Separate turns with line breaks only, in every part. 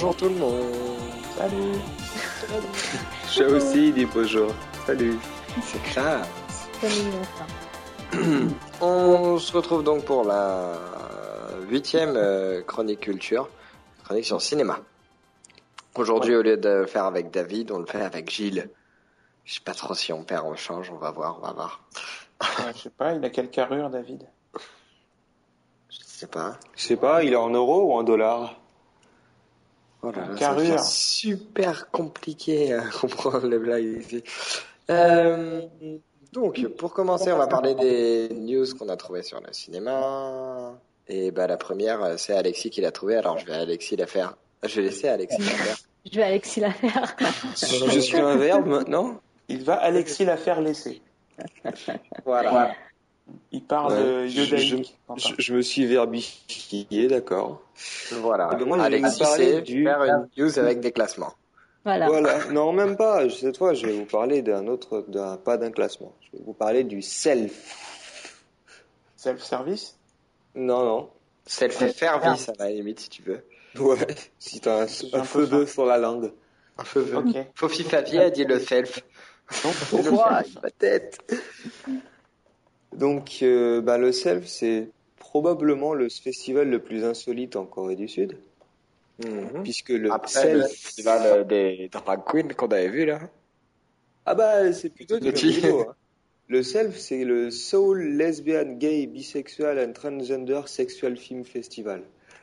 bonjour tout le monde.
Salut.
Je aussi dit bonjour. Salut.
C'est classe.
C'est mignon ça.
On se retrouve donc pour la huitième euh, chronique culture, chronique sur le cinéma. Aujourd'hui, au lieu de le faire avec David, on le fait avec Gilles. Je sais pas trop si on perd, on change, on va voir, on va voir.
Ouais, je sais pas, il a quelle carrure, David?
Je sais pas.
Je sais pas, il est en euros ou en dollars?
Oh là là,
Carrure.
super compliqué à comprendre les blagues ici. Euh, donc, pour commencer, on va parler des news qu'on a trouvées sur le cinéma. Et bah, la première, c'est Alexis qui l'a trouvée. Alors, je vais Alexis la faire. Je vais laisser Alexis la faire.
Je vais Alexis la faire.
Je suis un verbe maintenant
Il va Alexis la faire laisser.
Voilà.
Il parle
Ouais,
euh,
je,
yodaïque.
je, je me suis verbifié, d'accord.
Voilà.
Mais moi, je vais
Alexis, c'est
du-
faire une news avec des classements.
Voilà.
Voilà, non, même pas. Cette fois, je vais vous parler d'un autre, d'un, pas d'un classement. Je vais vous parler du self.
Self-service?
Non, non.
Self-service, à la limite, si tu veux.
Ouais, si t'as un, un feu d'œuf sur la langue.
Un peu.
Ok.
Fofi Favier a dit le self.
Pourquoi?
Ma tête.
Donc, euh, bah, le self, c'est probablement le festival le plus insolite en Corée du Sud,
Mhm.
puisque le
Après, le
self.
festival des drag queens qu'on avait vu là.
Ah bah, c'est plutôt du niveau, hein. Le self, c'est le Soul Lesbian Gay Bisexual and Transgender Sexual Film Festival.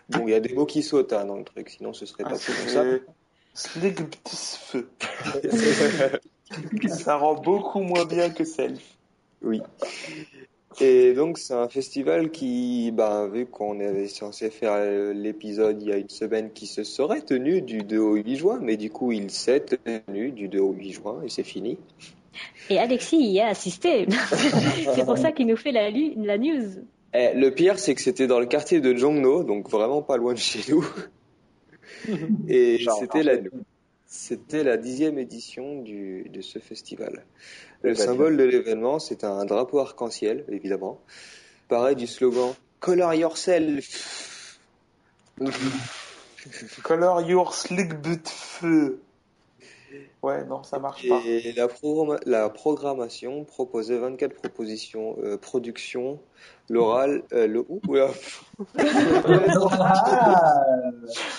Bon, il y a des mots qui sautent hein, dans le truc, sinon ce serait
Ah,
pas
c'est
comme ça.
Slick feu. Ça rend beaucoup moins bien que Self.
Oui. Et donc, c'est un festival qui, bah, vu qu'on avait censé faire euh, l'épisode il y a une semaine qui se serait tenu du 2 au 8 juin, mais du coup, il s'est tenu du 2 au 8 juin et c'est fini.
Et Alexis y a assisté. c'est pour ça qu'il nous fait la, news.
Eh, le pire, c'est que c'était dans le quartier de Jongno, donc vraiment pas loin de chez nous. Et c'était la,
nous.
C'était la dixième édition du, de ce festival. Le
Bah,
symbole de l'événement, c'est un drapeau arc-en-ciel, évidemment. Pareil du slogan Color yourself.
Color your slick butt feu. Ouais, non, ça marche pas.
Et la, programma- la programmation proposait 24 propositions, euh, productions, l'oral, euh, le ou,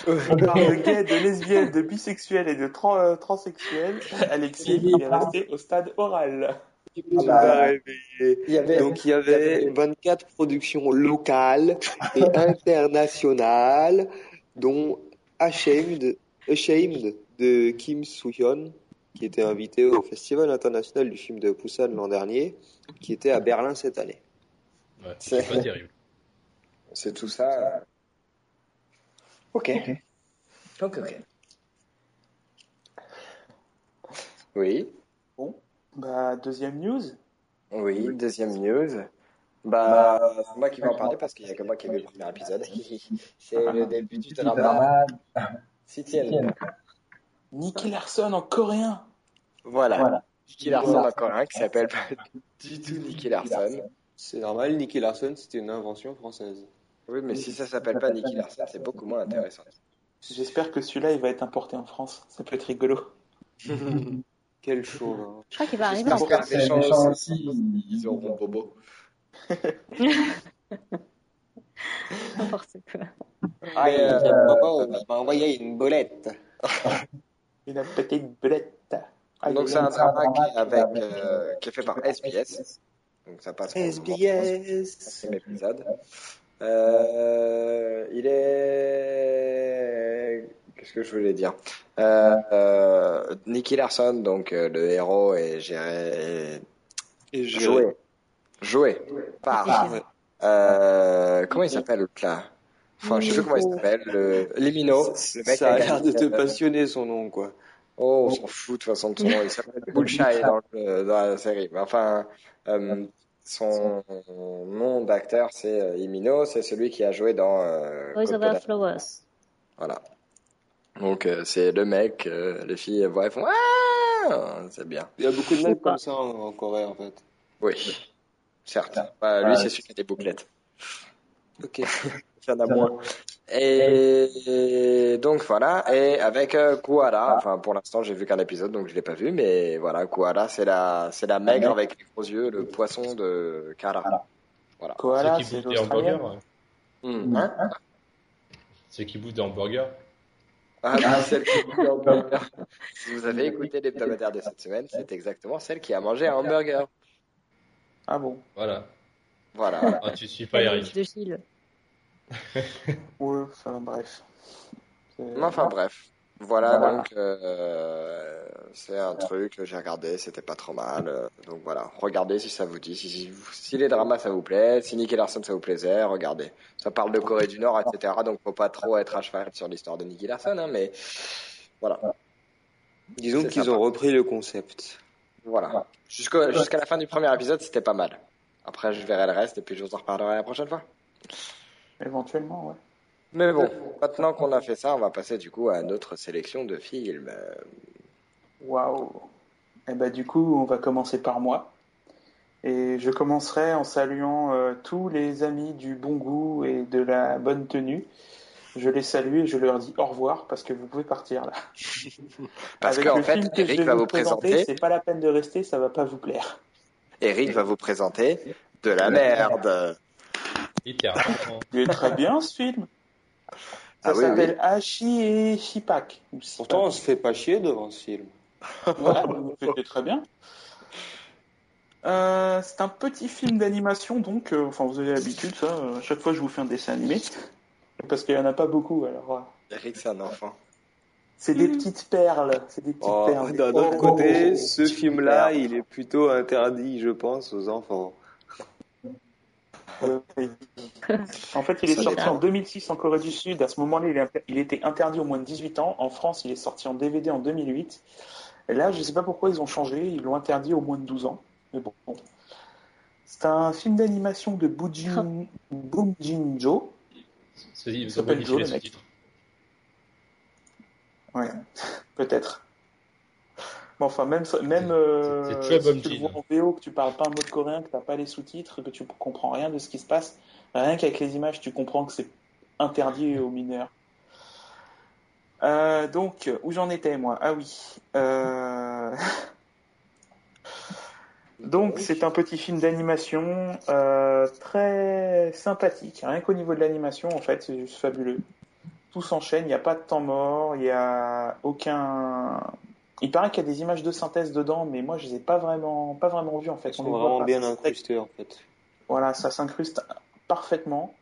de gay, de lesbienne, de bisexuel et de tran- euh, transsexuel. Alexis, il est resté au stade oral.
Me suis pas réveillé.
Il y avait.
Donc il y avait 24 productions locales et internationales, dont Ashamed, Ashamed de Kim Soo-hyun, qui était invité au Festival international du film de Busan l'an dernier, qui était à Berlin cette année.
Ouais, c'est pas terrible.
C'est tout ça. Ok. Ok, ok. Oui.
Bah, deuxième news.
Oui, deuxième news. Bah, c'est moi qui vais en parler parce qu'il n'y a que moi qui ai vu le premier épisode. C'est le début du drama. Septième.
Nicky Larson en coréen.
Voilà. Nicky Larson encore un qui s'appelle pas du tout Nicky Larson.
C'est normal, Nicky Larson, c'était une invention française.
Oui, mais si ça s'appelle pas Nicky Larson, c'est beaucoup moins intéressant.
J'espère que celui-là, il va être importé en France. Ça peut être rigolo.
Quel show. hein.
Je crois qu'il va arriver en France.
les gens aussi, ils auront bobo.
N'importe quoi.
Ah,
euh,
Bobo, il m'a envoyé une bolette.
Une petite belette. Ah,
Donc c'est
est
un drama qui est, avec, euh, qui est fait par SBS. Donc ça passe.
SBS.
Épisode. Euh, il est. Qu'est-ce que je voulais dire? Euh, euh, Nicky Larson, donc euh, le héros, est géré.
Et je-
Joué. Joué par. Euh, comment il s'appelle là? Enfin, je sais plus comment il s'appelle. Le Limino. Le mec
Ça a l'air de te
euh,
passionner son nom, quoi.
Oh, on s'en fout de toute façon de son nom. Il s'appelle Bullseye dans, le- dans la série. Mais enfin, euh, son nom d'acteur, c'est euh, Imino. C'est celui qui a joué dans euh,
Boys Over. Flowers.
Voilà. Donc, euh, c'est le mec, euh, les filles elles voient, elles font Ah C'est bien.
Il y a beaucoup de mecs
pas.
comme ça en, en Corée, en fait.
Oui, certes. Bah, lui, c'est celui qui a des bouclettes.
Ok.
Il y en a moins. Et donc voilà, et avec euh, Kuara, enfin pour l'instant j'ai vu qu'un épisode donc je l'ai pas vu, mais voilà, Kuara c'est la c'est la maigre avec les gros yeux, le poisson de Kara. Voilà.
Koala,
Ceux qui
c'est
bouffent des hamburgers.
l'Australien.
Hmm. Hein
Ceux qui bouffent des hamburgers.
Ah oui, celle qui mange un hamburger. Si vous avez écouté l'hebdomadaire de cette semaine, c'est exactement celle qui a mangé un hamburger.
Ah bon
Voilà.
Voilà.
Ah, tu suis pas Eric.
de Gilles.
Ouais, enfin bref.
Enfin bref. Voilà,
Voilà.
donc euh, c'est un truc que j'ai regardé, c'était pas trop mal. euh, donc voilà, regardez si ça vous dit, si, si, si les dramas ça vous plaît, si Nicky Larson ça vous plaisait, regardez. Ça parle de Corée du Nord, etc. Donc faut pas trop être à cheval sur l'histoire de Nicky Larson, hein, mais voilà,
Disons qu'ils ont repris le concept.
voilà. Jusqu'à la fin du premier épisode, c'était pas mal. Après, je verrai le reste et puis je vous en reparlerai la prochaine fois.
Éventuellement, ouais.
Mais bon, maintenant qu'on a fait ça, on va passer du coup à notre sélection de films.
Waouh. Et bah du coup, on va commencer par moi. Et je commencerai en saluant euh, tous les amis du bon goût et de la bonne tenue. Je les salue et je leur dis au revoir parce que vous pouvez partir là.
Parce
Avec
qu'en
le
fait,
film que je
Eric
vais
va
vous
vous
présenter,
présenter,
c'est pas la peine de rester, ça va pas vous plaire.
Eric va vous présenter de la merde.
Littéralement.
Il est très bien ce film. Ça
Ah oui,
s'appelle Hachi et Sipak.
Pourtant, on se fait pas chier devant ce film.
Voilà, c'était très bien. Euh, c'est un petit film d'animation, donc, euh, enfin, vous avez l'habitude, ça. euh, à chaque fois, je vous fais un dessin animé. Parce qu'il n'y en a pas beaucoup, alors. euh,
Eric, c'est un enfant.
C'est des petites perles. C'est des petites
Oh,
perles.
D'un autre
oh,
côté,
oh,
ce film-là,
perles.
il est plutôt interdit, je pense, aux enfants.
Euh. En fait, il est
Ça
sorti en 2006 en Corée du Sud. À ce moment-là, il, il était interdit aux moins de 18 ans. En France, il est sorti en DVD en 2008. Et là, je ne sais pas pourquoi ils ont changé. Ils l'ont interdit aux moins de 12 ans. Mais bon. C'est un film d'animation de Boom Jin-jo.
Ont
s'appelle Joe, le mec. Ouais, peut-être. Bon, enfin, même, même euh,
très
si
bon
tu vois en VO, que tu parles pas un mot de coréen, que t'as pas les sous-titres, que tu comprends rien de ce qui se passe, rien qu'avec les images, tu comprends que c'est interdit aux mineurs. Euh, donc, où j'en étais, moi? Ah oui. Euh... Donc, c'est un petit film d'animation euh, très sympathique. Rien qu'au niveau de l'animation, en fait, c'est juste fabuleux. Tout s'enchaîne, il n'y a pas de temps mort, il n'y a aucun. Il paraît qu'il y a des images de synthèse dedans, mais moi, je les ai pas vraiment, pas vraiment vues, en fait.
Ils sont vraiment bien incrustés, en fait.
voilà, ça s'incruste parfaitement.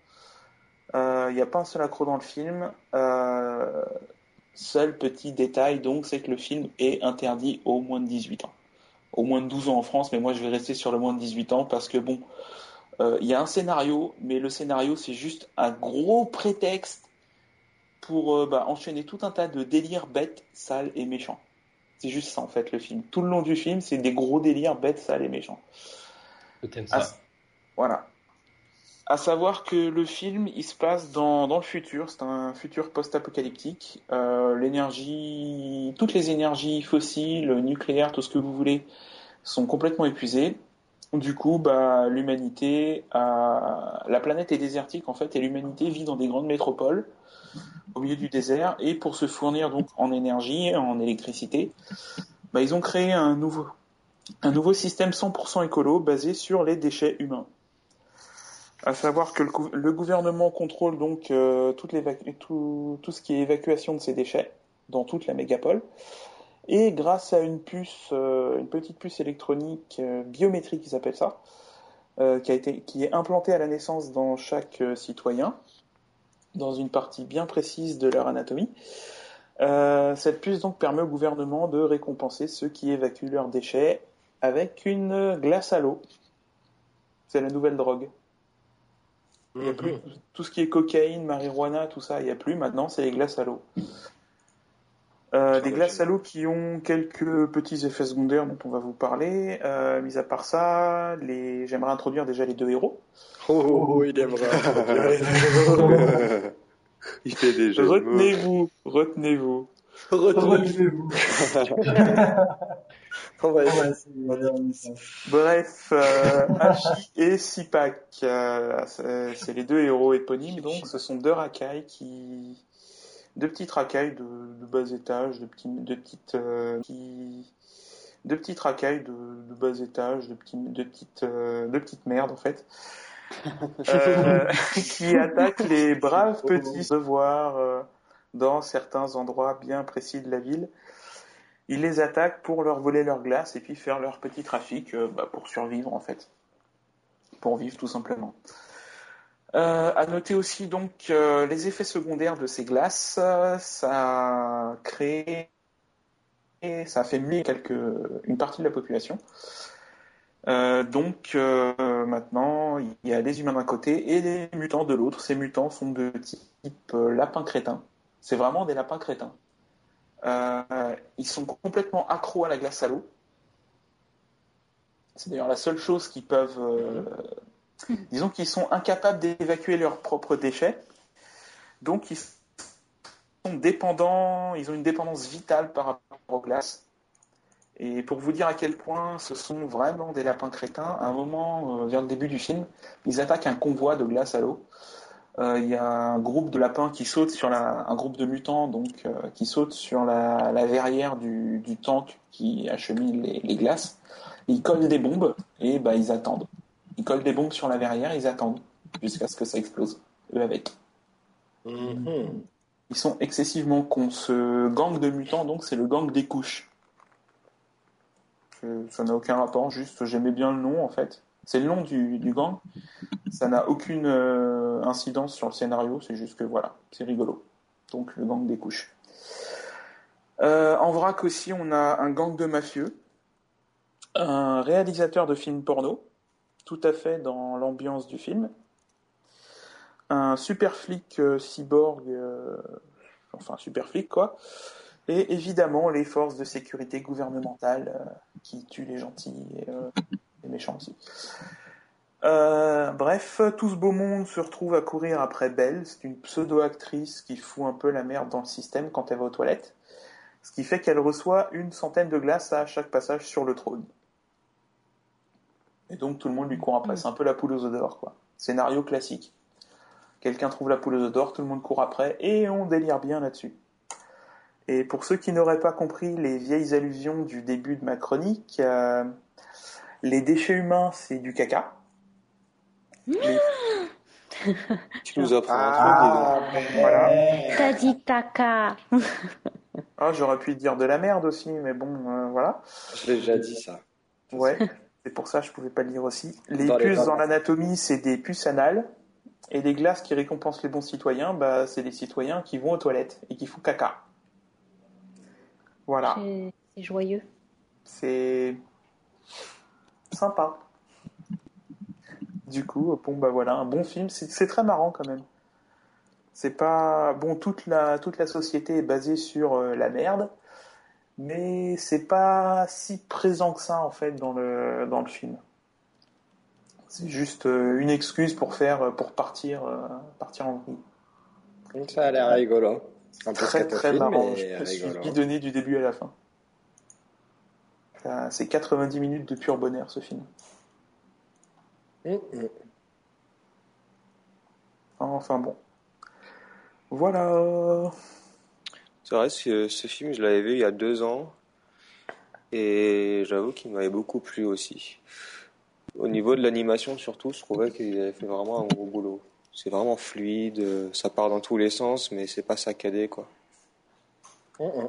Il n'y a pas un seul accro dans le film. Euh, seul petit détail, donc, c'est que le film est interdit aux moins de 18 ans. Aux moins de 12 ans en France, mais moi je vais rester sur le moins de 18 ans parce que bon, euh, il y a un scénario, mais le scénario c'est juste un gros prétexte pour euh, bah, enchaîner tout un tas de délires bêtes, sales et méchants. C'est juste ça en fait le film. Tout le long du film, c'est des gros délires bêtes, sales et méchants.
Ça.
voilà. À savoir que le film, il se passe dans, dans le futur. C'est un futur post-apocalyptique. Euh, l'énergie, toutes les énergies fossiles, nucléaires, tout ce que vous voulez, sont complètement épuisées. Du coup, bah, l'humanité, a... la planète est désertique en fait, et l'humanité vit dans des grandes métropoles au milieu du désert. Et pour se fournir donc en énergie, en électricité, bah, ils ont créé un nouveau, système 100% écolo basé sur les déchets humains. À savoir que le, gou- le gouvernement contrôle donc euh, tout, ce qui est évacuation de ces déchets dans toute la mégapole. Et grâce à une puce, euh, une petite puce électronique euh, biométrique, ils appellent ça, qui, est implantée à la naissance dans chaque citoyen, dans une partie bien précise de leur anatomie. Euh, cette puce donc permet au gouvernement de récompenser ceux qui évacuent leurs déchets avec une glace à l'eau. C'est la nouvelle drogue. Il y a plus tout ce qui est cocaïne, marijuana, tout ça, il n'y a plus. Maintenant, c'est les glaces à l'eau. Euh, des glaces à l'eau qui ont quelques petits effets secondaires dont on va vous parler. Euh, mis à part ça, les... j'aimerais introduire déjà les deux héros.
Oh, oh, oh, il aimerait.
Il fait des jeux de mots.
Retenez-vous, retenez-vous.
Retenez-vous. On va essayer.
Bref, euh, Hachi et Sipak, euh, c'est les deux héros éponymes, donc ce sont deux racailles qui, deux petites racailles de, de bas étage, de petits, de petites, euh, qui, de petites racailles de, de bas étage, de petits, de petites, euh, de petites merdes en fait, euh, qui attaquent les braves petits devoirs euh, dans certains endroits bien précis de la ville. Ils les attaquent pour leur voler leur glace et puis faire leur petit trafic euh, bah, pour survivre en fait. Pour vivre tout simplement. Euh, à noter aussi donc euh, les effets secondaires de ces glaces, euh, ça a créé ça a fait quelques, une partie de la population. Euh, donc euh, maintenant, il y a les humains d'un côté et les mutants de l'autre. Ces mutants sont de type euh, lapin crétin. C'est vraiment des lapins crétins. Ils sont complètement accros à la glace à l'eau. C'est d'ailleurs la seule chose qu'ils peuvent. euh, disons qu'ils sont incapables d'évacuer leurs propres déchets. Donc ils sont dépendants, ils ont une dépendance vitale par rapport aux glaces. Et pour vous dire à quel point ce sont vraiment des lapins crétins, à un moment, euh, vers le début du film, ils attaquent un convoi de glace à l'eau. Euh, Il y a un groupe de lapins qui saute sur la, un groupe de mutants donc euh, qui saute sur la, la verrière du, du tank qui achemine les, les glaces. Ils collent des bombes et bah ils attendent. Ils collent des bombes sur la verrière, ils attendent jusqu'à ce que ça explose. Eux avec.
Mhm.
Ils sont excessivement cons. Ce gang de mutants donc c'est le gang des couches. Ça n'a aucun rapport, juste j'aimais bien le nom en fait. C'est le nom du, gang. Ça n'a aucune euh, incidence sur le scénario, c'est juste que voilà, c'est rigolo. Donc le gang des couches. Euh, en vrac aussi, on a un gang de mafieux, un réalisateur de films porno, tout à fait dans l'ambiance du film, un super flic euh, cyborg, enfin super flic quoi, et évidemment les forces de sécurité gouvernementales euh, qui tuent les gentils et euh, les méchants aussi. Euh, bref, tout ce beau monde se retrouve à courir après Belle. C'est une pseudo-actrice qui fout un peu la merde dans le système quand elle va aux toilettes. Ce qui fait qu'elle reçoit une centaine de glaces à chaque passage sur le trône. Et donc tout le monde lui court après. C'est un peu la poule aux œufs d'or, quoi. Scénario classique. Quelqu'un trouve la poule aux œufs d'or, tout le monde court après, et on délire bien là-dessus. Et pour ceux qui n'auraient pas compris les vieilles allusions du début de ma chronique, euh, les déchets humains, c'est du caca. Les-
Tu nous apprends un
Ah,
Voilà.
T'as dit caca.
Ah, j'aurais pu dire de la merde aussi, mais bon, euh, voilà.
Je l'ai déjà dit ça.
Ouais, c'est pour ça que je pouvais pas le dire aussi. Les
Dans les
puces dans l'anatomie, c'est des puces anales. Et les glaces qui récompensent les bons citoyens, bah, c'est des citoyens qui vont aux toilettes et qui font caca. Voilà,
C'est joyeux.
c'est sympa. Du coup, bon bah voilà, un bon film, c'est très marrant quand même. C'est pas bon, toute la toute la société est basée sur euh, la merde, mais c'est pas si présent que ça en fait dans le dans le film. C'est juste euh, une excuse pour faire pour partir euh, partir en.
Donc ça a l'air rigolo. Un peu
Très très marrant. Je me suis bidonné du début à la fin. C'est 90 minutes de pur bonheur ce film.
Hum, hum.
Enfin bon. Voilà.
C'est vrai, ce, ce film, je l'avais vu il y a deux ans. Et j'avoue qu'il m'avait beaucoup plu aussi. Au niveau de l'animation, surtout, je trouvais qu'il avait fait vraiment un gros boulot. C'est vraiment fluide, euh, ça part dans tous les sens, mais c'est pas saccadé, quoi.
Hum, hum.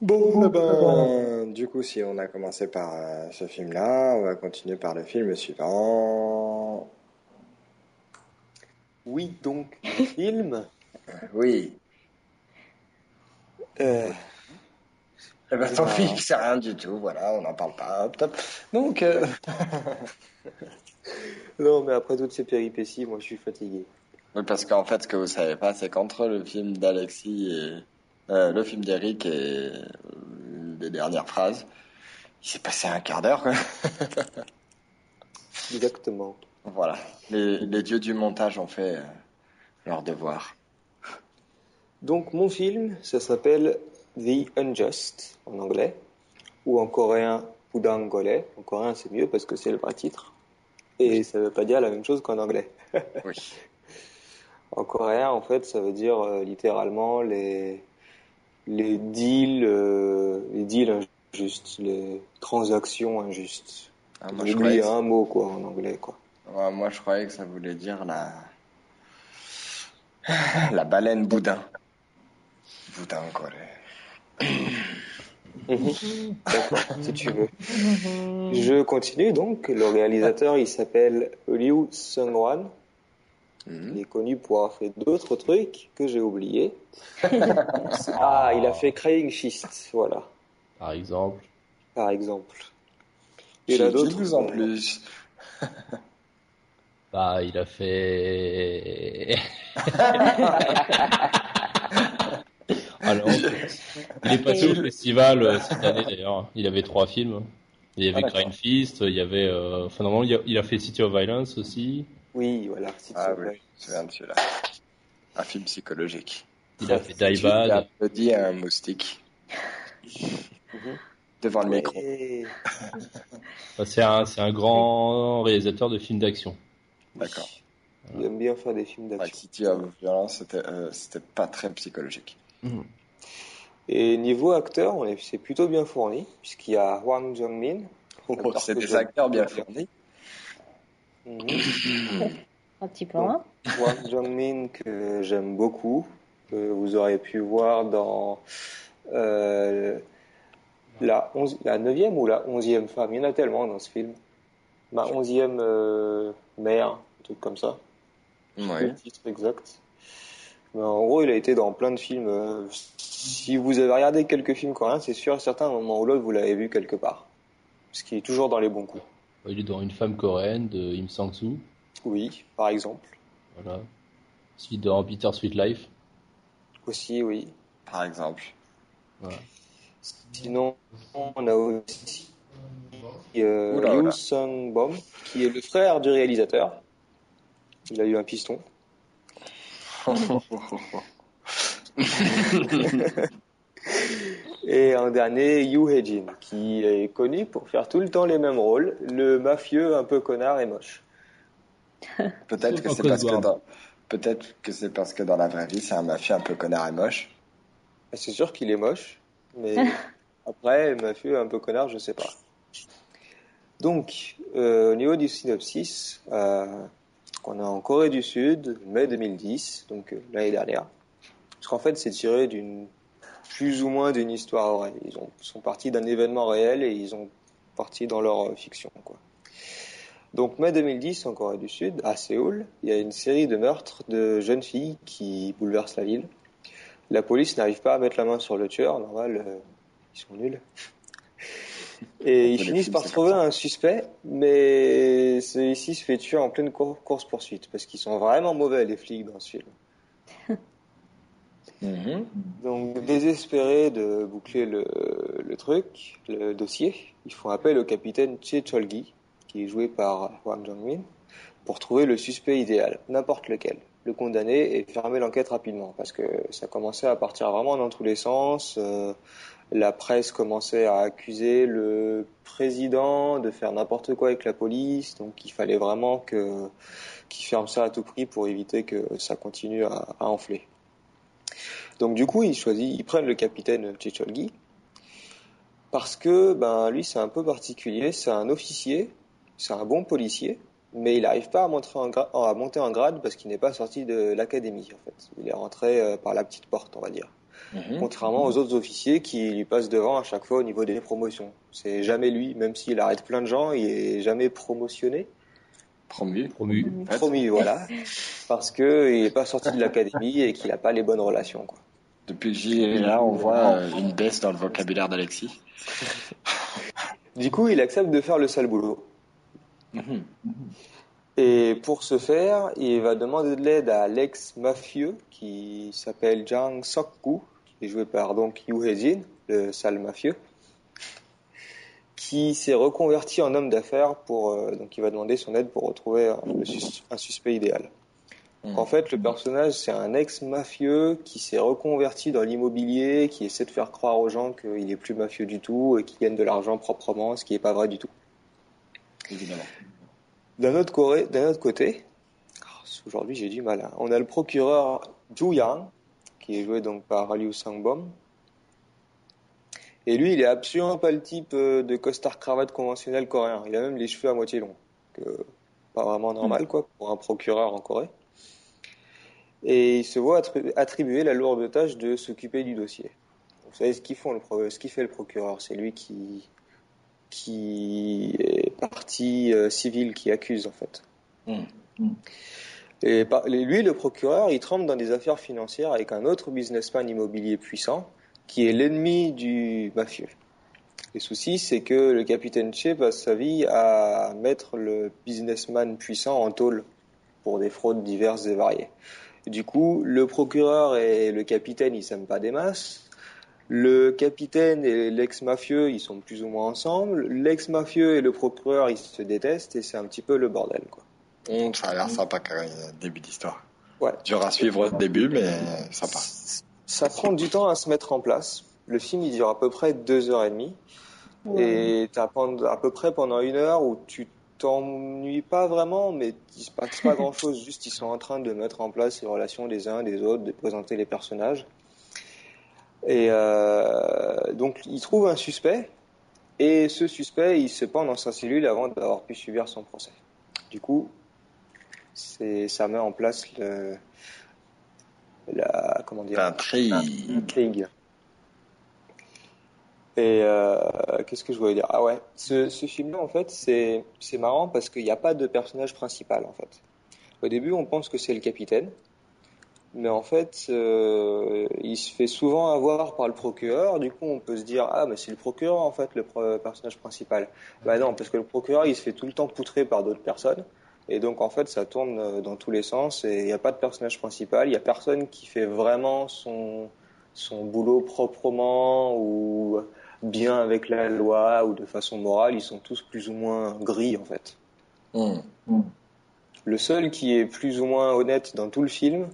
Bon, eh ben, du coup, si on a commencé par euh, ce film-là, on va continuer par le film suivant.
Oui, donc, le film?
Oui.
Euh,
Eh ben, tant pis, c'est rien du tout, voilà, on n'en parle pas, hop, top. Donc, euh,
non, mais après toutes ces péripéties, moi je suis fatigué.
oui, parce qu'en fait, ce que vous savez pas, c'est qu'entre le film d'Alexis et euh, le film d'Eric et euh, les dernières phrases, il s'est passé un quart d'heure, quoi.
Exactement.
Voilà. Les, les dieux du montage ont fait leur devoir.
Donc, mon film, ça s'appelle The Unjust, en anglais. ou en coréen Pudangole. En coréen, c'est mieux parce que c'est le vrai titre. Et ça veut pas dire la même chose qu'en anglais.
Oui.
En coréen, en fait, ça veut dire euh, littéralement les les deals, euh, les deals injustes, les transactions injustes.
Ah, moi,
J'ai
je croyais que...
un mot quoi en anglais quoi.
ouais, moi, je croyais que ça voulait dire la... la baleine boudin. Boudin.
D'accord, si tu veux. Je continue donc. Le réalisateur, il s'appelle Liu Seung-wan.
Mhm.
Il est connu pour avoir fait d'autres trucs que j'ai oubliés. ah, il a fait Crying Schist, voilà,
Par exemple.
par exemple. Il a d'autres.
plus en plus.
Bah, il a fait. Alors, il est passé au festival euh, cette année d'ailleurs. Il avait trois films. Il y avait
Ah, d'accord.
Crime Fist, il y avait. Euh... Enfin, normalement, il a, il a fait City of Violence aussi.
Oui, voilà.
Ah
veux.
oui, me souviens de celui-là. Un film psychologique.
Il a fait Die
Ensuite, il a
Bad.
applaudi un moustique.
Mhm.
Devant le micro.
C'est un, c'est un grand réalisateur de films d'action.
D'accord.
Il aime bien faire des films
Ouais,
d'action.
City of Violence, c'était euh, c'était pas très psychologique.
Et niveau acteur, on est, c'est plutôt bien fourni, puisqu'il y a Hwang Jung-min.
Oh, c'est
que
des
j'aime
acteurs bien fournis.
Un petit peu, hein
Hwang Jung-min que j'aime beaucoup, que vous aurez pu voir dans euh, la, 11, la 9e ou la 11e femme. Il y en a tellement dans ce film. Ma 11e euh, mère, un truc comme ça. C'est
Ouais.
le titre exact. Mais en gros, il a été dans plein de films. euh, si vous avez regardé quelques films coréens, c'est sûr, à certains moments ou l'autre, vous l'avez vu quelque part. Parce qu'il est toujours dans les bons coups.
Il est dans une femme coréenne de Im Sang-soo.
Oui, par exemple.
Voilà. Aussi dans Bitter Sweet Life.
Aussi, oui.
Par exemple.
Sinon, on a aussi euh,
Oula,
Yoo
oula.
Sung-bom, qui est le frère du réalisateur. Il a eu un piston. Et un dernier, Yoo Hae-jin, qui est connu pour faire tout le temps les mêmes rôles, le mafieux un peu connard et moche.
Peut-être que c'est parce que dans peut-être que c'est parce que dans la vraie vie, c'est un mafieux un peu connard et moche.
Et C'est sûr qu'il est moche, mais après, mafieux un peu connard, je sais pas. Donc, euh, au niveau du synopsis, euh, on est en Corée du Sud, mai 2010, donc euh, l'année dernière. Parce qu'en fait, c'est tiré d'une plus ou moins d'une histoire vraie. Ils ont, sont partis d'un événement réel et ils ont parti dans leur euh, fiction, quoi. Donc, mai 2010, en Corée du Sud, à Séoul, il y a une série de meurtres de jeunes filles qui bouleversent la ville. La police n'arrive pas à mettre la main sur le tueur, normal, euh, ils sont nuls. Et ils finissent par trouver un suspect, mais celui-ci se fait tuer en pleine cour- course-poursuite, parce qu'ils sont vraiment mauvais, les flics, dans ce film.
Mhm.
Donc, désespérés de boucler le, truc, le dossier, ils font appel au capitaine Che Cholgi, qui est joué par Hwang Jong-min, pour trouver le suspect idéal, n'importe lequel, le condamner et fermer l'enquête rapidement, parce que ça commençait à partir vraiment dans tous les sens. euh, la presse commençait à accuser le président de faire n'importe quoi avec la police, donc il fallait vraiment qu'il ferme ça à tout prix pour éviter que ça continue à enfler. Donc du coup, ils choisissent, ils prennent le capitaine Checholgi parce que ben lui c'est un peu particulier, c'est un officier, c'est un bon policier, mais il n'arrive pas à, monter en gra- à monter en grade parce qu'il n'est pas sorti de l'académie en fait. Il est rentré euh, par la petite porte, on va dire.
Mhm.
Contrairement aux autres officiers qui lui passent devant à chaque fois au niveau des promotions. C'est jamais lui, même s'il arrête plein de gens, il est jamais promotionné.
Promu.
Promu.
Promis, voilà. Parce que il n'est pas sorti de l'académie et qu'il n'a pas les bonnes relations, quoi.
Depuis là, on voit euh, une baisse dans le vocabulaire d'Alexis.
Du coup, il accepte de faire le sale boulot.
Mhm.
Et pour ce faire, il va demander de l'aide à l'ex-mafieux qui s'appelle Jang Sok-gu, qui est joué par donc Yoo Hae-jin, le sale mafieux, qui s'est reconverti en homme d'affaires pour euh, donc il va demander son aide pour retrouver un suspect idéal. En fait, le personnage, c'est un ex-mafieux qui s'est reconverti dans l'immobilier, qui essaie de faire croire aux gens qu'il est plus mafieux du tout et qu'il gagne de l'argent proprement, ce qui n'est pas vrai du tout.
Évidemment.
D'un autre, côté, oh, aujourd'hui j'ai du mal, hein. on a le procureur Zhu Yang, qui est joué donc par Liu Sangbom. Et lui, il est absolument pas le type euh, de costard-cravate conventionnel coréen. Il a même les cheveux à moitié longs. Donc, euh, pas vraiment normal, quoi, pour un procureur en Corée. Et il se voit attri- attribuer la lourde tâche de s'occuper du dossier. Vous savez ce qu'ils font, le ce qu'il fait le procureur, c'est lui qui, qui est partie euh, civile qui accuse en fait.
Mm.
Et par- et lui, le procureur, il trempe dans des affaires financières avec un autre businessman immobilier puissant qui est l'ennemi du mafieux. Le souci, c'est que le capitaine Che passe sa vie à mettre le businessman puissant en tôle pour des fraudes diverses et variées. Du coup, le procureur et le capitaine, ils s'aiment pas des masses. Le capitaine et l'ex-mafieux, ils sont plus ou moins ensemble. L'ex-mafieux et le procureur, ils se détestent et c'est un petit peu le bordel, quoi.
Hum, ça a l'air sympa quand même, début d'histoire.
Ouais.
Dur à suivre au début, mais sympa.
Ça prend du temps à se mettre en place. Le film, il dure à peu près deux heures et demie. Et t'as à peu près pendant une heure où tu t'ennuies pas vraiment, mais il se passe pas grand chose. Juste, ils sont en train de mettre en place les relations des uns des autres, de présenter les personnages. Et euh, donc, ils trouvent un suspect. Et ce suspect, il se pend dans sa cellule avant d'avoir pu subir son procès. Du coup, c'est, ça met en place le, la, comment dire,
L'intrigue.
intrigue. Et euh, qu'est-ce que je voulais dire? Ah ouais, ce, film-là, en fait, c'est marrant parce qu'il n'y a pas de personnage principal, en fait. Au début, on pense que c'est le capitaine, mais en fait, euh, il se fait souvent avoir par le procureur. Du coup, on peut se dire ah, mais c'est le procureur en fait le personnage principal. Bah non, parce que le procureur, il se fait tout le temps poutrer par d'autres personnes. Et donc en fait, ça tourne euh, dans tous les sens et il n'y a pas de personnage principal. Il y a personne qui fait vraiment son son boulot proprement ou bien avec la loi ou de façon morale. Ils sont tous plus ou moins gris en fait.
Hum.
Le seul qui est plus ou moins honnête dans tout le film,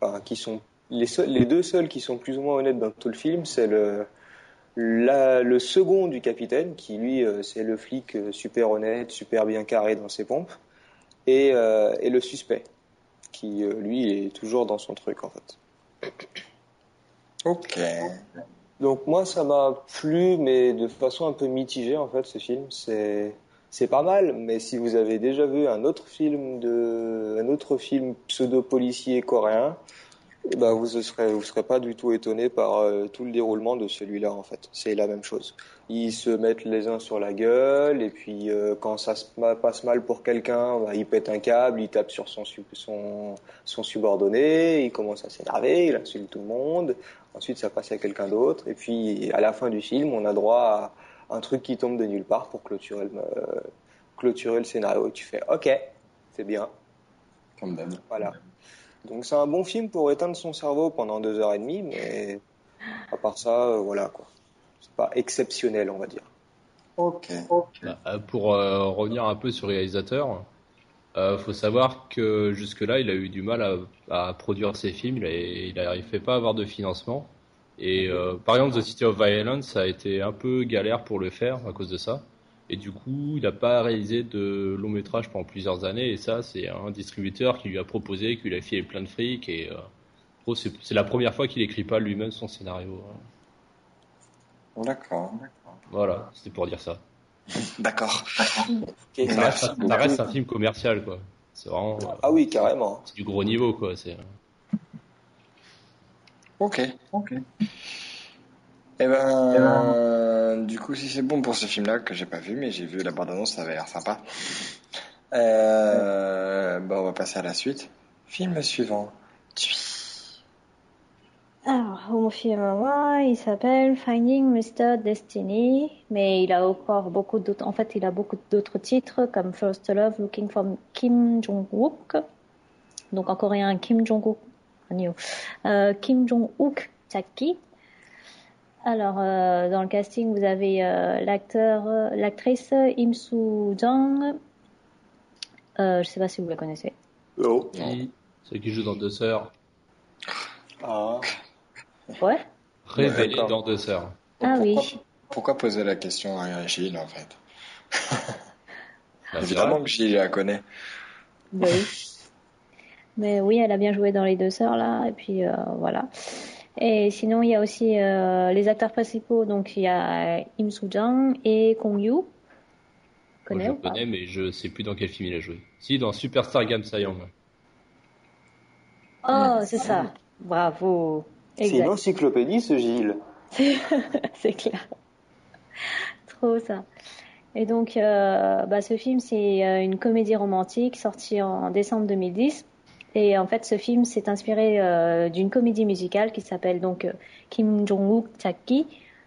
enfin qui sont les, seuls- les deux seuls qui sont plus ou moins honnêtes dans tout le film, c'est le la- le second du capitaine qui lui euh, c'est le flic euh, super honnête, super bien carré dans ses pompes, et, euh, et le suspect qui lui est toujours dans son truc en fait.
Ok.
Donc moi ça m'a plu mais de façon un peu mitigée en fait ce film. C'est c'est pas mal mais si vous avez déjà vu un autre film de un autre film pseudo policier coréen eh ben vous ne serez vous serez pas du tout étonné par euh, tout le déroulement de celui-là en fait. C'est la même chose. Ils se mettent les uns sur la gueule et puis euh, quand ça passe mal pour quelqu'un bah, il pète un câble il tape sur son son son subordonné il commence à s'énerver il insulte tout le monde Ensuite, ça passe à quelqu'un d'autre. Et puis, à la fin du film, on a droit à un truc qui tombe de nulle part pour clôturer le, euh, clôturer le scénario. Et tu fais, OK, c'est bien.
Comme d'hab.
Voilà. Donc, c'est un bon film pour éteindre son cerveau pendant deux heures et demie, mais à part ça, euh, voilà, quoi. C'est pas exceptionnel, on va dire.
Ok.
Bah, euh, Pour euh, revenir un peu sur le réalisateur, euh, faut savoir que jusque-là, il a eu du mal à, à produire ses films. Il n'arrivait pas à avoir de financement. Et euh, par exemple, The City of Violence, ça a été un peu galère pour le faire à cause de ça. Et du coup, il n'a pas réalisé de long métrage pendant plusieurs années. Et ça, c'est un distributeur qui lui a proposé, qui lui a filé plein de fric. Et euh, c'est la première fois qu'il écrit pas lui-même son scénario. hein.
D'accord.
Voilà, c'était pour dire ça.
D'accord.
Ça reste, ça reste un film commercial, quoi. C'est vraiment euh,
Ah oui, carrément.
c'est du gros niveau, quoi. C'est
Ok. Ok. Eh ben, du coup, si c'est bon pour ce film-là, que j'ai pas vu, mais j'ai vu la bande-annonce, ça avait l'air sympa. Euh, bah, on va passer à la suite. Film suivant.
Mon film, il s'appelle Finding Mr. Destiny, mais il a encore beaucoup d'autres. En fait, il a beaucoup d'autres titres comme First Love, Looking for Kim Jong-wook, donc en coréen Kim Jong-wook, euh, Kim Jong-wook Taki. Alors, euh, dans le casting, vous avez euh, l'acteur, l'actrice Im Soo Jung. Euh, je ne sais pas si vous la connaissez.
Oh.
Non. non. Celle qui joue dans Deux Sœurs.
Ah.
Ouais.
Révélée
d'accord.
dans Deux Sœurs.
Ah oui.
Pourquoi poser la question à Gilles en fait?
Bah,
Évidemment que Gilles la connaît.
Bah oui. Mais oui, elle a bien joué dans les deux sœurs là, et puis euh, voilà. Et sinon, il y a aussi euh, les acteurs principaux. Donc, il y a Im Soo Jung et Kong Yoo.
Moi,
Connais
je
ou
le
pas?
connais, mais je sais plus dans quel film il a joué. Si, dans Superstar Game Young.
Oh, c'est ça. Bravo.
C'est une encyclopédie, ce Gilles.
c'est clair. Trop ça. Et donc, euh, bah, ce film, c'est euh, une comédie romantique sortie en décembre 2010. Et en fait, ce film s'est inspiré euh, d'une comédie musicale qui s'appelle donc euh, Kim Jong-wook Chakki.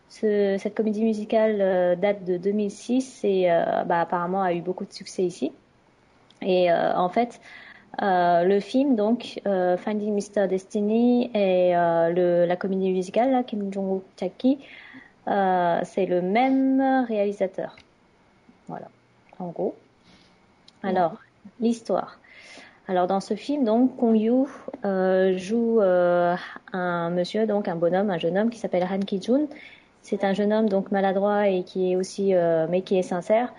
Ce, cette comédie musicale date de 2006 et bah, apparemment a eu beaucoup de succès ici. Et en fait, euh, le film, donc, euh, Finding Mr. Destiny et euh, le, la comédie musicale, là, Kim Jong-wook Chakki, euh, c'est le même réalisateur. Voilà, en gros. Alors, l'histoire. Alors, dans ce film, donc, Kong Yoo euh, joue euh, un monsieur, donc un bonhomme, un jeune homme qui s'appelle Han Ki-jun. C'est un jeune homme donc maladroit et qui est aussi, euh, mais qui est sincère.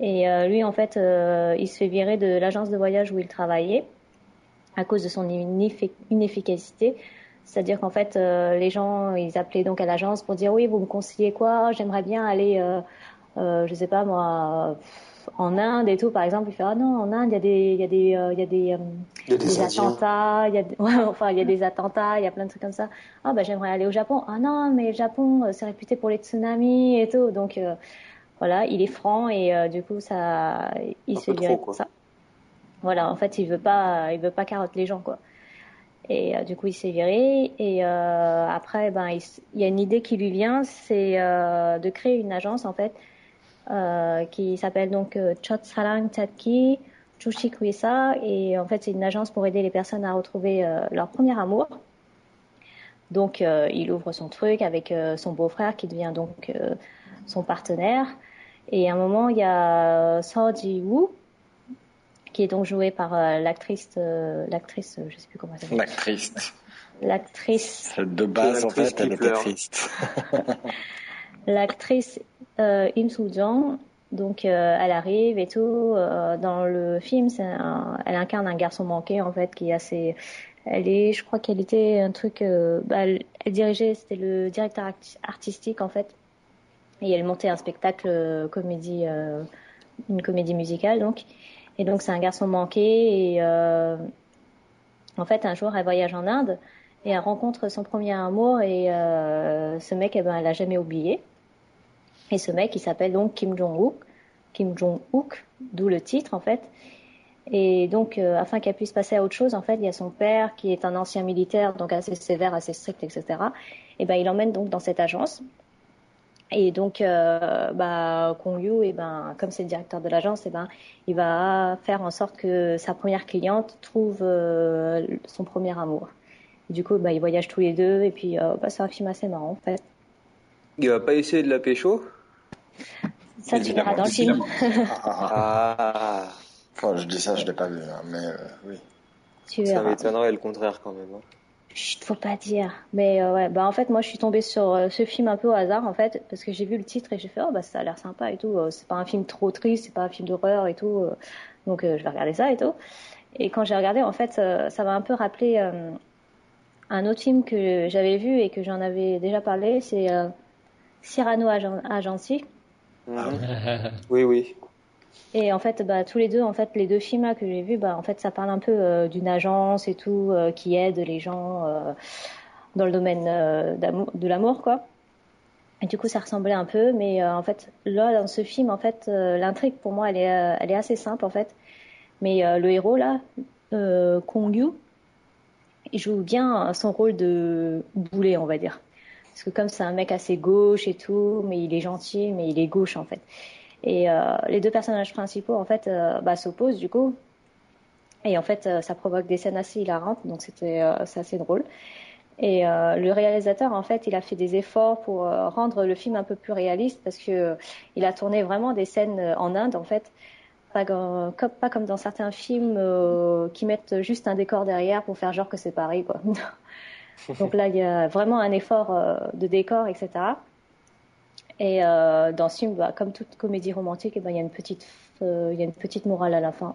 Et euh, lui, en fait, euh, il se fait virer de l'agence de voyage où il travaillait à cause de son ineffi- inefficacité. C'est-à-dire qu'en fait, euh, les gens, ils appelaient donc à l'agence pour dire oui, vous me conseillez quoi? J'aimerais bien aller, euh, euh, je sais pas moi, en Inde et tout, par exemple. Il fait ah non, en Inde, il y a des, il y a des, euh, il y a des, euh,
Il y a des
attentats, il y a, ouais, enfin, il y a des attentats, il y a plein de trucs comme ça. Ah, bah, j'aimerais aller au Japon. Ah non, mais le Japon, c'est réputé pour les tsunamis et tout. Donc, euh, voilà, il est franc et euh, du coup, ça, il
Un
se
trop,
ça. Voilà, en fait, il veut pas, il veut pas carotte les gens, quoi. Et euh, du coup, il s'est viré. Et euh, après, ben, il, y a une idée qui lui vient, c'est de créer une agence, en fait, qui s'appelle donc euh, Chot Sarang Chatki Chushik Wisa. Et en fait, c'est une agence pour aider les personnes à retrouver leur premier amour. Donc, il ouvre son truc avec son beau-frère qui devient donc son partenaire. Et à un moment, il y a Seo Ji-woo, qui est donc jouée par euh, l'actrice, euh, l'actrice, euh, je sais plus comment elle s'appelle,
L'actrice.
l'actrice,
De base, en fait, elle était triste.
l'actrice euh, Im Soo Jung. Donc, euh, elle arrive et tout. euh, dans le film, un- elle incarne un garçon manqué en fait, qui est assez. Elle est, je crois qu'elle était un truc. euh, bah, elle, elle dirigeait, c'était le directeur arti- artistique en fait, et elle montait un spectacle euh, comédie, euh, une comédie musicale donc. Et donc, c'est un garçon manqué et euh, en fait, un jour, elle voyage en Inde et elle rencontre son premier amour et ce mec, eh ben, elle l'a jamais oublié. Et ce mec, il s'appelle donc Kim Jong-wook, Kim Jong-wook, d'où le titre en fait. Et donc, afin qu'elle puisse passer à autre chose, en fait, il y a son père qui est un ancien militaire, donc assez sévère, assez strict, etc. Et ben, il l'emmène donc dans cette agence. Et donc, euh, bah, Kong Yoo, et ben, comme c'est le directeur de l'agence, et ben, il va faire en sorte que sa première cliente trouve euh, son premier amour. Et du coup, bah, ils voyagent tous les deux, et puis euh, bah, c'est un film assez marrant, en fait.
Il va pas essayer de la pécho?
Ça, tu verras dans le film.
Ah, Enfin, je dis ça, je l'ai pas vu, hein, mais euh, oui.
Tu
ça m'étonnerait le contraire quand même. hein.
Chut, faut pas dire. Mais euh, ouais, bah en fait, moi, je suis tombée sur euh, ce film un peu au hasard, en fait, parce que j'ai vu le titre et j'ai fait, oh, bah ça a l'air sympa et tout. Euh, c'est pas un film trop triste, c'est pas un film d'horreur et tout. donc, euh, je vais regarder ça et tout. Et quand j'ai regardé, en fait, euh, ça m'a un peu rappelé euh, un autre film que j'avais vu et que j'en avais déjà parlé, c'est euh, Cyrano Agen- Agency.
Mhm. Oui, oui.
Et en fait, bah, tous les deux, en fait, les deux films que j'ai vus, bah, en fait, ça parle un peu euh, d'une agence et tout euh, qui aide les gens euh, dans le domaine de l'amour, quoi. Et du coup, ça ressemblait un peu, mais en fait, là, dans ce film, en fait, l'intrigue pour moi, elle est, assez simple, en fait. Mais le héros là, Kong Yoo, il joue bien son rôle de boulet, on va dire. Parce que comme c'est un mec assez gauche et tout, mais il est gentil, mais il est gauche en fait. Et euh, les deux personnages principaux, en fait, euh, bah, s'opposent du coup. Et en fait, euh, ça provoque des scènes assez hilarantes, donc c'était assez drôle. Et le réalisateur, en fait, il a fait des efforts pour rendre le film un peu plus réaliste parce que euh, il a tourné vraiment des scènes en Inde, en fait, pas, comme, pas comme dans certains films qui mettent juste un décor derrière pour faire genre que c'est Paris, quoi. Donc là, il y a vraiment un effort de décor, etc. Et euh, dans ce film, bah, comme toute comédie romantique, eh ben, il y a une petite, il y a une petite morale à la fin.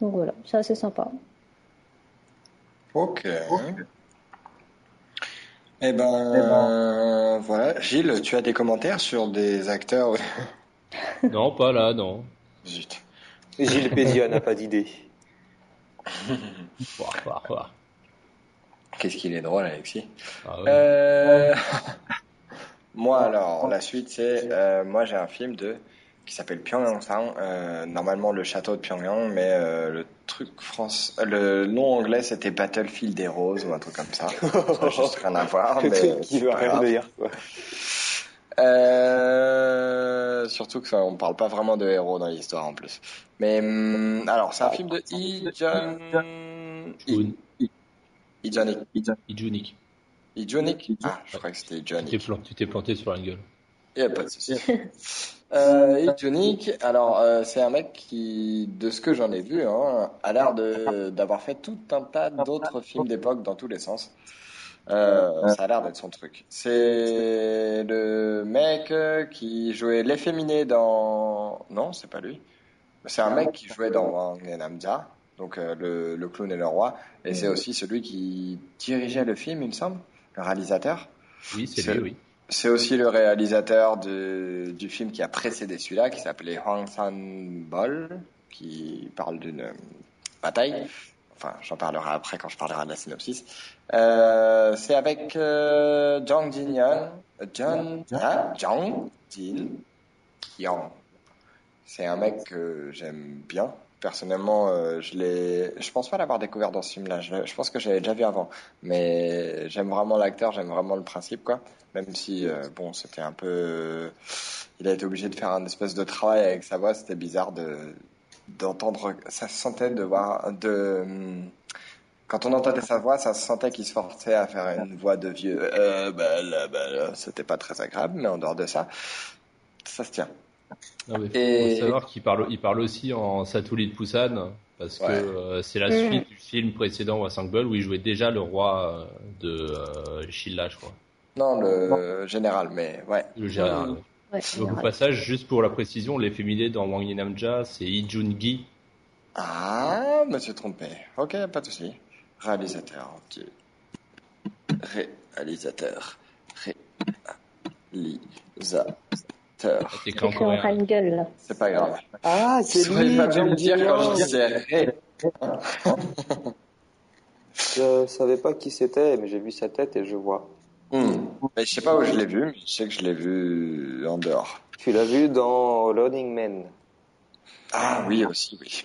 Donc voilà, ça c'est sympa.
Ok. Eh ben, eh ben, voilà. Gilles, tu as des commentaires sur des acteurs?
Non, pas là, non.
Zut. Gilles Pédia n'a pas d'idée.
Qu'est-ce qu'il est drôle, Alexis? Ah euh... moi, alors, la suite, c'est. Euh, moi, j'ai un film de qui s'appelle Pyongyang euh, normalement le château de Pyongyang, mais euh, le truc France, le nom anglais c'était Battlefield des Roses ou un truc comme ça. ça juste rien à voir. mais
qui veut rien dire. Quoi.
Euh, surtout que ça, on parle pas vraiment de héros dans l'histoire en plus. Mais hum, alors c'est un film de Lee Jun.
Ijunik.
Ijunik. Ah, je crois que c'était Johnny.
Tu t'es planté sur la gueule.
Il a pas de souci. euh, alors euh, c'est un mec qui, de ce que j'en ai vu, hein, a l'air d'avoir fait tout un tas d'autres films d'époque dans tous les sens. Euh, ça a l'air d'être son truc. C'est le mec qui jouait l'efféminé dans... Non, c'est pas lui. C'est un mec qui jouait dans Wang Namja, donc euh, le, le, clown et le roi. Et c'est aussi celui qui dirigeait le film, il me semble, le réalisateur.
Oui, c'est lui, oui.
C'est aussi le réalisateur de, du film qui a précédé celui-là, qui s'appelait Hwang San-bol, qui parle d'une bataille. Enfin, j'en parlerai après quand je parlerai de la synopsis. Euh, c'est avec euh, Jang Jin-young, John, ah, Jang Jin-young. C'est un mec que j'aime bien personnellement, euh, je l'ai, je pense pas l'avoir découvert dans ce film-là. Je, pense que j'avais déjà vu avant, mais j'aime vraiment l'acteur, j'aime vraiment le principe, quoi. Même si, euh, bon, c'était un peu, il a été obligé de faire un espèce de travail avec sa voix. C'était bizarre de d'entendre, ça se sentait de voir, de quand on entendait sa voix, ça se sentait qu'il se forçait à faire une voix de vieux. Euh, bah, là, bah, là, c'était pas très agréable, mais en dehors de ça, ça se tient.
Non, mais et... faut savoir qu'il parle, il parle aussi en Satoulit Poussan, parce que euh, c'est la mm. suite du film précédent Wassangbol où il jouait déjà le roi euh, de euh, je crois.
Non, le général, mais ouais.
Le général. Ouais, au passage, juste pour la précision, les féminés dans Wang Namja, c'est Lee Jun-gi.
Ah, monsieur trompé. Ok, pas de souci. Réalisateur. Réalisateur. Réalisateur.
C'est quand une gueule,
C'est pas grave.
Ah, c'est lui.
pas me dire quand je disais
Je savais pas qui c'était, mais j'ai vu sa tête et je vois.
Hmm. Mais je sais pas où je l'ai vu, mais je sais que je l'ai vu en dehors.
Tu l'as vu dans Loading Man.
Ah oui, aussi, oui.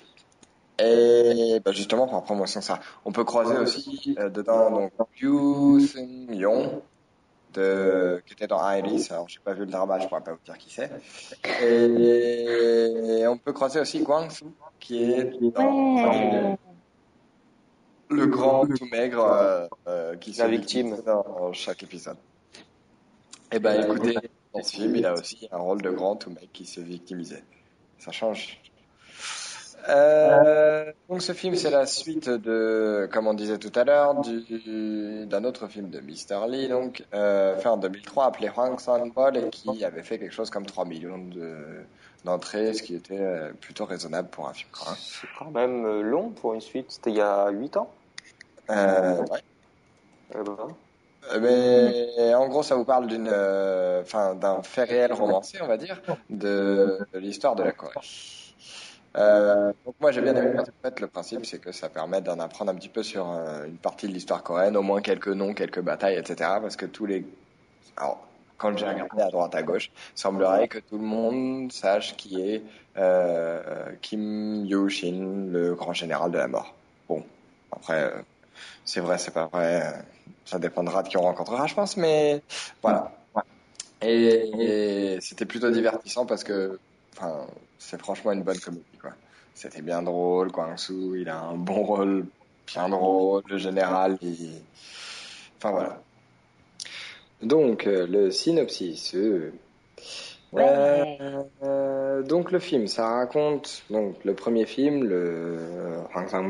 Et bah justement, pour promotion ça, on peut croiser aussi euh, dedans donc Yu Seung Yong, de, qui était dans Iris. Alors, j'ai pas vu le drama, je pourrais pas vous dire qui c'est. Et, on peut croiser aussi Guangsu, qui est dans le grand tout maigre euh, euh, qui
la victime
dans chaque épisode. Et eh ben, écoutez, dans ce film, il a aussi un rôle de grand tout maigre qui se victimisait. Ça change euh, donc ce film, c'est la suite de, comme on disait tout à l'heure, d'un autre film de Mr. Lee, donc euh, fait en 2003, appelé Hwang San Paul et qui avait fait quelque chose comme 3 millions d'entrées, ce qui était euh, plutôt raisonnable pour un film.
C'est quand même euh, long pour une suite. C'était il y a 8 ans.
Euh, ouais. Eh ben. Mais en gros, ça vous parle d'une, enfin, d'un fait réel romancé, on va dire, de, de l'histoire de la Corée. Euh, donc moi j'ai bien aimé le principe c'est que ça permet d'en apprendre un petit peu sur euh, une partie de l'histoire coréenne, au moins quelques noms, quelques batailles, etc. Parce que tous les, alors quand j'ai regardé à droite à gauche, semblerait que tout le monde sache qui est euh, Kim Yo-shin, le grand général de la mort. Bon, après c'est vrai, c'est pas vrai, ça dépendra de qui on rencontrera, je pense, mais voilà. Et, c'était plutôt divertissant parce que, c'est franchement une bonne comédie, quoi. C'était bien drôle, Kwang-soo, il a un bon rôle, bien drôle, le général, enfin voilà. Donc, euh, le synopsis, euh. Euh, donc le film, ça raconte donc le premier film, le Hang Sang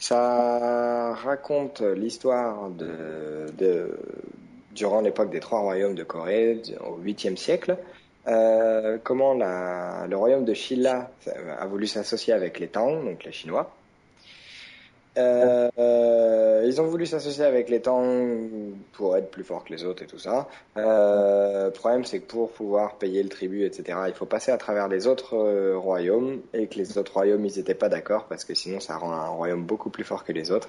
ça raconte l'histoire de, de durant l'époque des trois royaumes de Corée au 8e siècle. Euh, comment le royaume de Shilla a voulu s'associer avec les Tang, donc les Chinois. Euh, ils ont voulu s'associer avec les Tang pour être plus forts que les autres et tout ça. Euh, le problème, c'est que pour pouvoir payer le tribut, etc., il faut passer à travers les autres euh, royaumes et que les autres royaumes, ils n'étaient pas d'accord parce que sinon, ça rend un royaume beaucoup plus fort que les autres.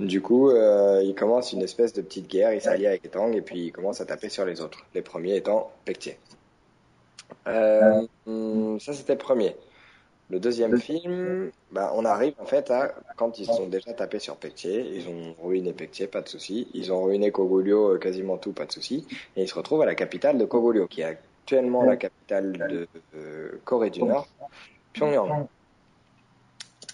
Du coup, euh, ils commencent une espèce de petite guerre, ils s'allient avec les Tang et puis ils commencent à taper sur les autres. Les premiers étant Pektier. Euh, ça, c'était le premier. Le deuxième film, bah, on arrive en fait à quand ils sont déjà tapés sur Pektier, ils ont ruiné Pektier, pas de souci. Ils ont ruiné Kogolio, euh, quasiment tout, pas de souci. Et ils se retrouvent à la capitale de Kogolio, qui est actuellement la capitale de euh, Corée du Nord, Pyongyang.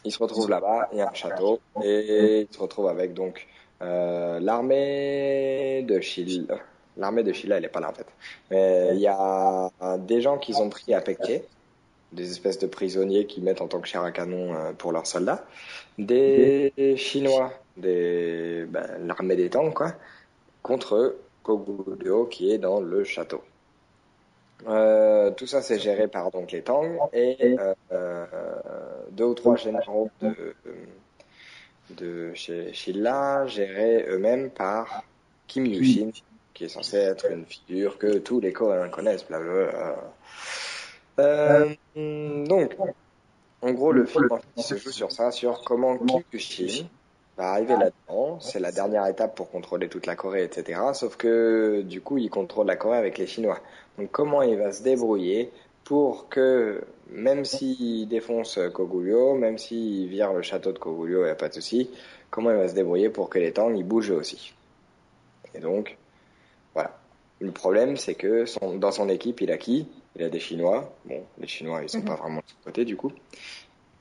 Ils se retrouvent là-bas, il y a un château, et ils se retrouvent avec donc euh, l'armée de Chil. L'armée de Chila, elle est pas là en fait. Mais il y a des gens qu'ils ont pris à Pektier des espèces de prisonniers qui mettent en tant que chair à canon euh, pour leurs soldats, des Chinois, des ben, l'armée des Tang quoi, contre Koguryo qui est dans le château. Euh, tout ça c'est géré par donc les Tang et euh, deux ou trois généraux de de chez Shilla gérés eux-mêmes par Kim Yushin qui est censé être une figure que tous les Coréens connaissent. Euh, donc, en gros, le film se joue sur ça, sur comment Kim Kushin va arriver là-dedans. C'est la dernière étape pour contrôler toute la Corée, etc. Sauf que du coup, il contrôle la Corée avec les Chinois. Donc, comment il va se débrouiller pour que, même s'il défonce Kogulyo, même s'il vire le château de Kogulyo, il n'y a pas de souci, comment il va se débrouiller pour que les Tang ils bougent aussi. Et donc, voilà. Le problème, c'est que son, dans son équipe, il a qui? Il a des Chinois. Bon, les Chinois, ils sont
Mhm.
pas vraiment de son côté, du coup.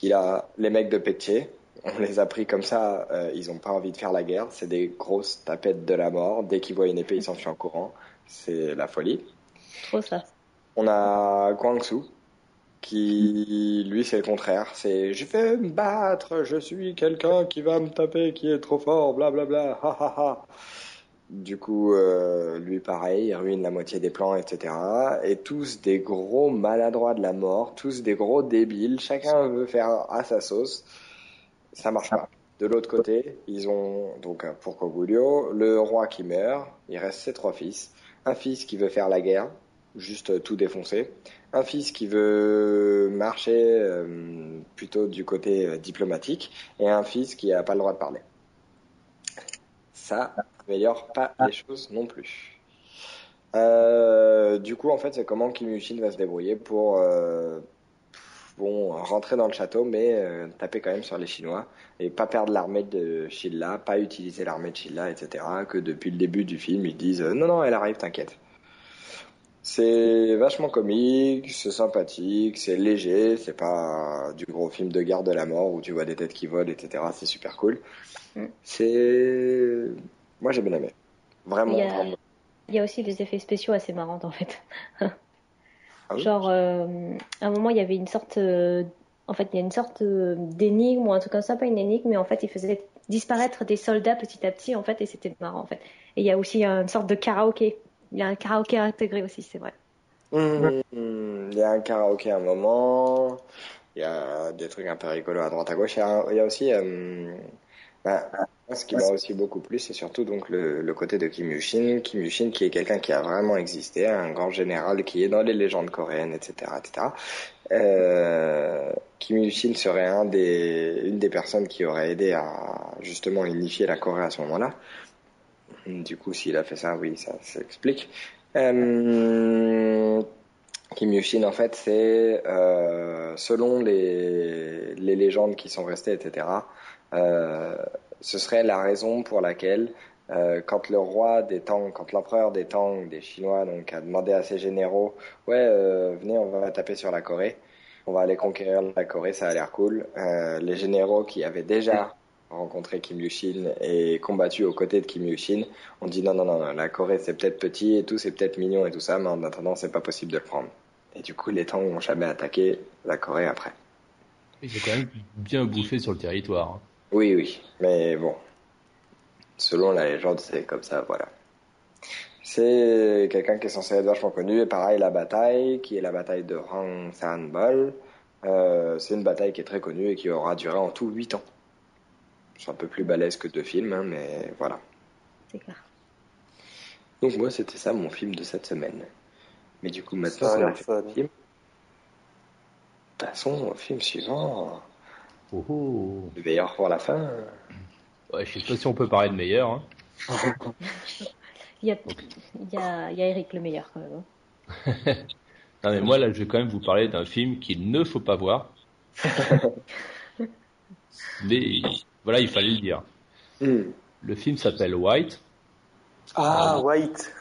Il a les mecs de Pektier. On les a pris comme ça. euh, ils ont pas envie de faire la guerre. C'est des grosses tapettes de la mort. Dès qu'ils voient une épée, ils s'enfuient en courant. C'est la folie.
Trop ça.
On a Guangzhou qui, lui, c'est le contraire. C'est je vais me battre, je suis quelqu'un qui va me taper, qui est trop fort, blablabla, ha ha ha. Du coup, euh, lui, pareil, il ruine la moitié des plans, etc. Et tous des gros maladroits de la mort, tous des gros débiles. Chacun veut faire à sa sauce. Ça marche pas. De l'autre côté, ils ont donc euh, pour Kogulyo le roi qui meurt. Il reste ses trois fils. Un fils qui veut faire la guerre, juste euh, tout défoncer. Un fils qui veut marcher plutôt du côté diplomatique, et un fils qui a pas le droit de parler. Ça améliore pas les choses non plus. Euh, du coup, en fait, c'est comment Kim Yushin va se débrouiller pour euh, bon rentrer dans le château, mais euh, taper quand même sur les Chinois et pas perdre l'armée de Shilla, pas utiliser l'armée de Shilla, etc. Que depuis le début du film, ils disent non non, elle arrive, t'inquiète. C'est vachement comique, c'est sympathique, c'est léger, c'est pas du gros film de garde de la mort où tu vois des têtes qui volent, etc. C'est super cool.
Mm.
C'est, moi j'ai bien aimé, vraiment.
Il y a-
vraiment.
Il y a aussi des effets spéciaux assez marrants en fait.
Ah oui
Genre, euh, à un moment, il y avait une sorte. euh, en fait, il y a une sorte euh, d'énigme ou un truc comme ça, pas une énigme, mais en fait, il faisait disparaître des soldats petit à petit, en fait, et c'était marrant, en fait. Et il y a aussi une sorte de karaoké. Il y a un karaoké intégré aussi, c'est vrai.
Hum, Il y a un karaoké à un moment, il y a des trucs un peu rigolos à droite à gauche. Il y a, il y a aussi, ben, moi, ce qui m'a aussi beaucoup plu, c'est surtout donc le, le côté de Kim Yushin. Kim Yushin qui est quelqu'un qui a vraiment existé, un grand général qui est dans les légendes coréennes, etc., etc. Euh, Kim Yushin serait un des, une des personnes qui aurait aidé à justement unifier la Corée à ce moment-là. Du coup, s'il a fait ça, oui, ça s'explique. Euh, Kim Yushin, en fait, c'est euh, selon les, les légendes qui sont restées, etc. Euh, ce serait la raison pour laquelle, euh, quand le roi des Tang, quand l'empereur des Tang, des Chinois, a demandé à ses généraux, ouais, euh, venez, on va taper sur la Corée, on va aller conquérir la Corée, ça a l'air cool. Euh, les généraux qui avaient déjà rencontré Kim Yushin et combattu aux côtés de Kim Yushin ont dit non, non, non, non, la Corée c'est peut-être petit et tout, c'est peut-être mignon et tout ça, mais en attendant, c'est pas possible de le prendre. Et du coup, les Tang n'ont jamais attaqué la Corée après.
Ils ont quand même bien bouffé sur le territoire. hein.
Oui, oui, mais bon. Selon la légende, c'est comme ça, voilà. C'est quelqu'un qui est censé être vachement connu. Et pareil, la bataille, qui est la bataille de Hang San-bol, euh, c'est une bataille qui est très connue et qui aura duré en tout 8 ans. C'est un peu plus balèze que deux films, hein, mais voilà.
C'est clair.
Donc moi, c'était ça mon film de cette semaine. Mais du coup, maintenant,
Ça a
un
fun.
film. Passons au film suivant.
Oh, oh.
Le meilleur pour la fin.
Ouais, je sais pas si on peut parler de meilleur. hein.
Il y a, il y a, il y a Eric le meilleur quand même. hein.
Non, mais moi, là, je vais quand même vous parler d'un film qu'il ne faut pas voir. mais voilà, il fallait le dire.
Hmm.
Le film s'appelle White.
Ah, White.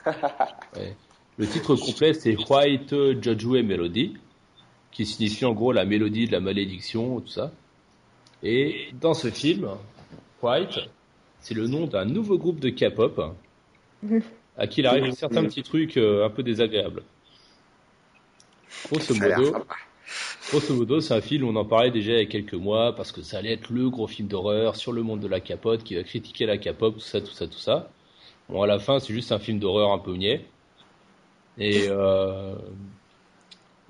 Ouais. Le titre complet, c'est White Jojue Melody, qui signifie en gros la mélodie de la malédiction, tout ça. Et dans ce film, White, c'est le nom d'un nouveau groupe de K-pop à qui il arrive certains petits trucs euh, un peu désagréables. Grosso modo. Grosso modo, c'est un film, on en parlait déjà il y a quelques mois, parce que ça allait être le gros film d'horreur sur le monde de la capote, qui va critiquer la capote, tout ça, tout ça, tout ça. Bon, à la fin, c'est juste un film d'horreur un peu niais. Et, euh,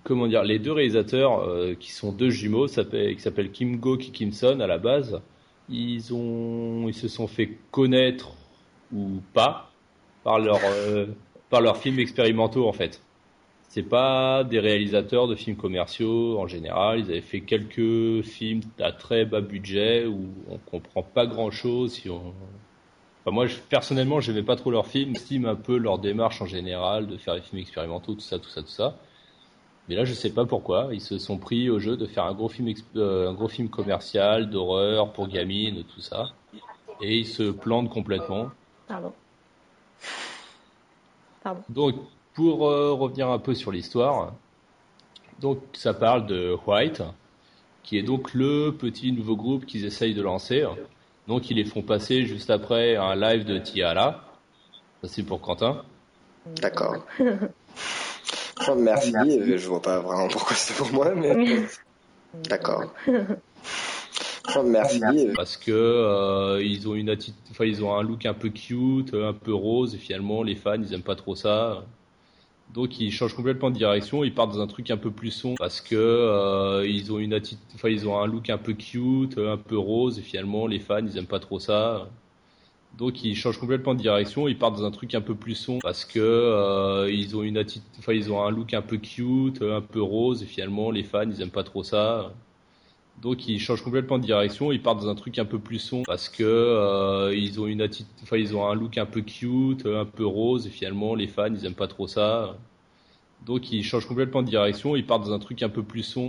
comment dire, les deux réalisateurs, euh, qui sont deux jumeaux, qui s'appellent Kim Go et Kim Son, à la base, ils ont, ils se sont fait connaître, ou pas, par leur, euh, par leurs films expérimentaux, en fait. C'est pas des réalisateurs de films commerciaux en général. Ils avaient fait quelques films à très bas budget où on comprend pas grand chose. Si on... enfin, moi, je, personnellement, j'aimais pas trop leurs films. J'estime un peu leur démarche en général de faire des films expérimentaux, tout ça, tout ça, tout ça. Mais là, je sais pas pourquoi. Ils se sont pris au jeu de faire un gros film, exp- euh, un gros film commercial d'horreur pour gamines, tout ça. Et ils se plantent complètement.
Pardon. Pardon.
Donc, pour euh, revenir un peu sur l'histoire, donc ça parle de White, qui est donc le petit nouveau groupe qu'ils essayent de lancer. Donc, ils les font passer juste après un live de Tiara. Ça, c'est pour Quentin.
D'accord. Merci. Je vois pas vraiment pourquoi c'est pour moi, mais d'accord. Merci.
Parce que euh, ils ont une attitude, enfin, ils ont un look un peu cute, un peu rose, et finalement, les fans, ils aiment pas trop ça. Donc ils changent complètement de direction, ils partent dans un truc un peu plus sombre parce que euh, ils ont une attitude, enfin ils ont un look un peu cute, un peu rose et finalement les fans ils aiment pas trop ça. Donc ils changent complètement de direction, ils partent dans un truc un peu plus sombre parce que euh, ils ont une attitude, enfin ils ont un look un peu cute, un peu rose et finalement les fans ils aiment pas trop ça. Donc ils changent complètement de direction, ils partent dans un truc un peu plus sombre parce que euh, ils ont une attitude, enfin ils ont un look un peu cute, un peu rose et finalement les fans ils aiment pas trop ça. Donc ils changent complètement de direction, ils partent dans un truc un peu plus sombre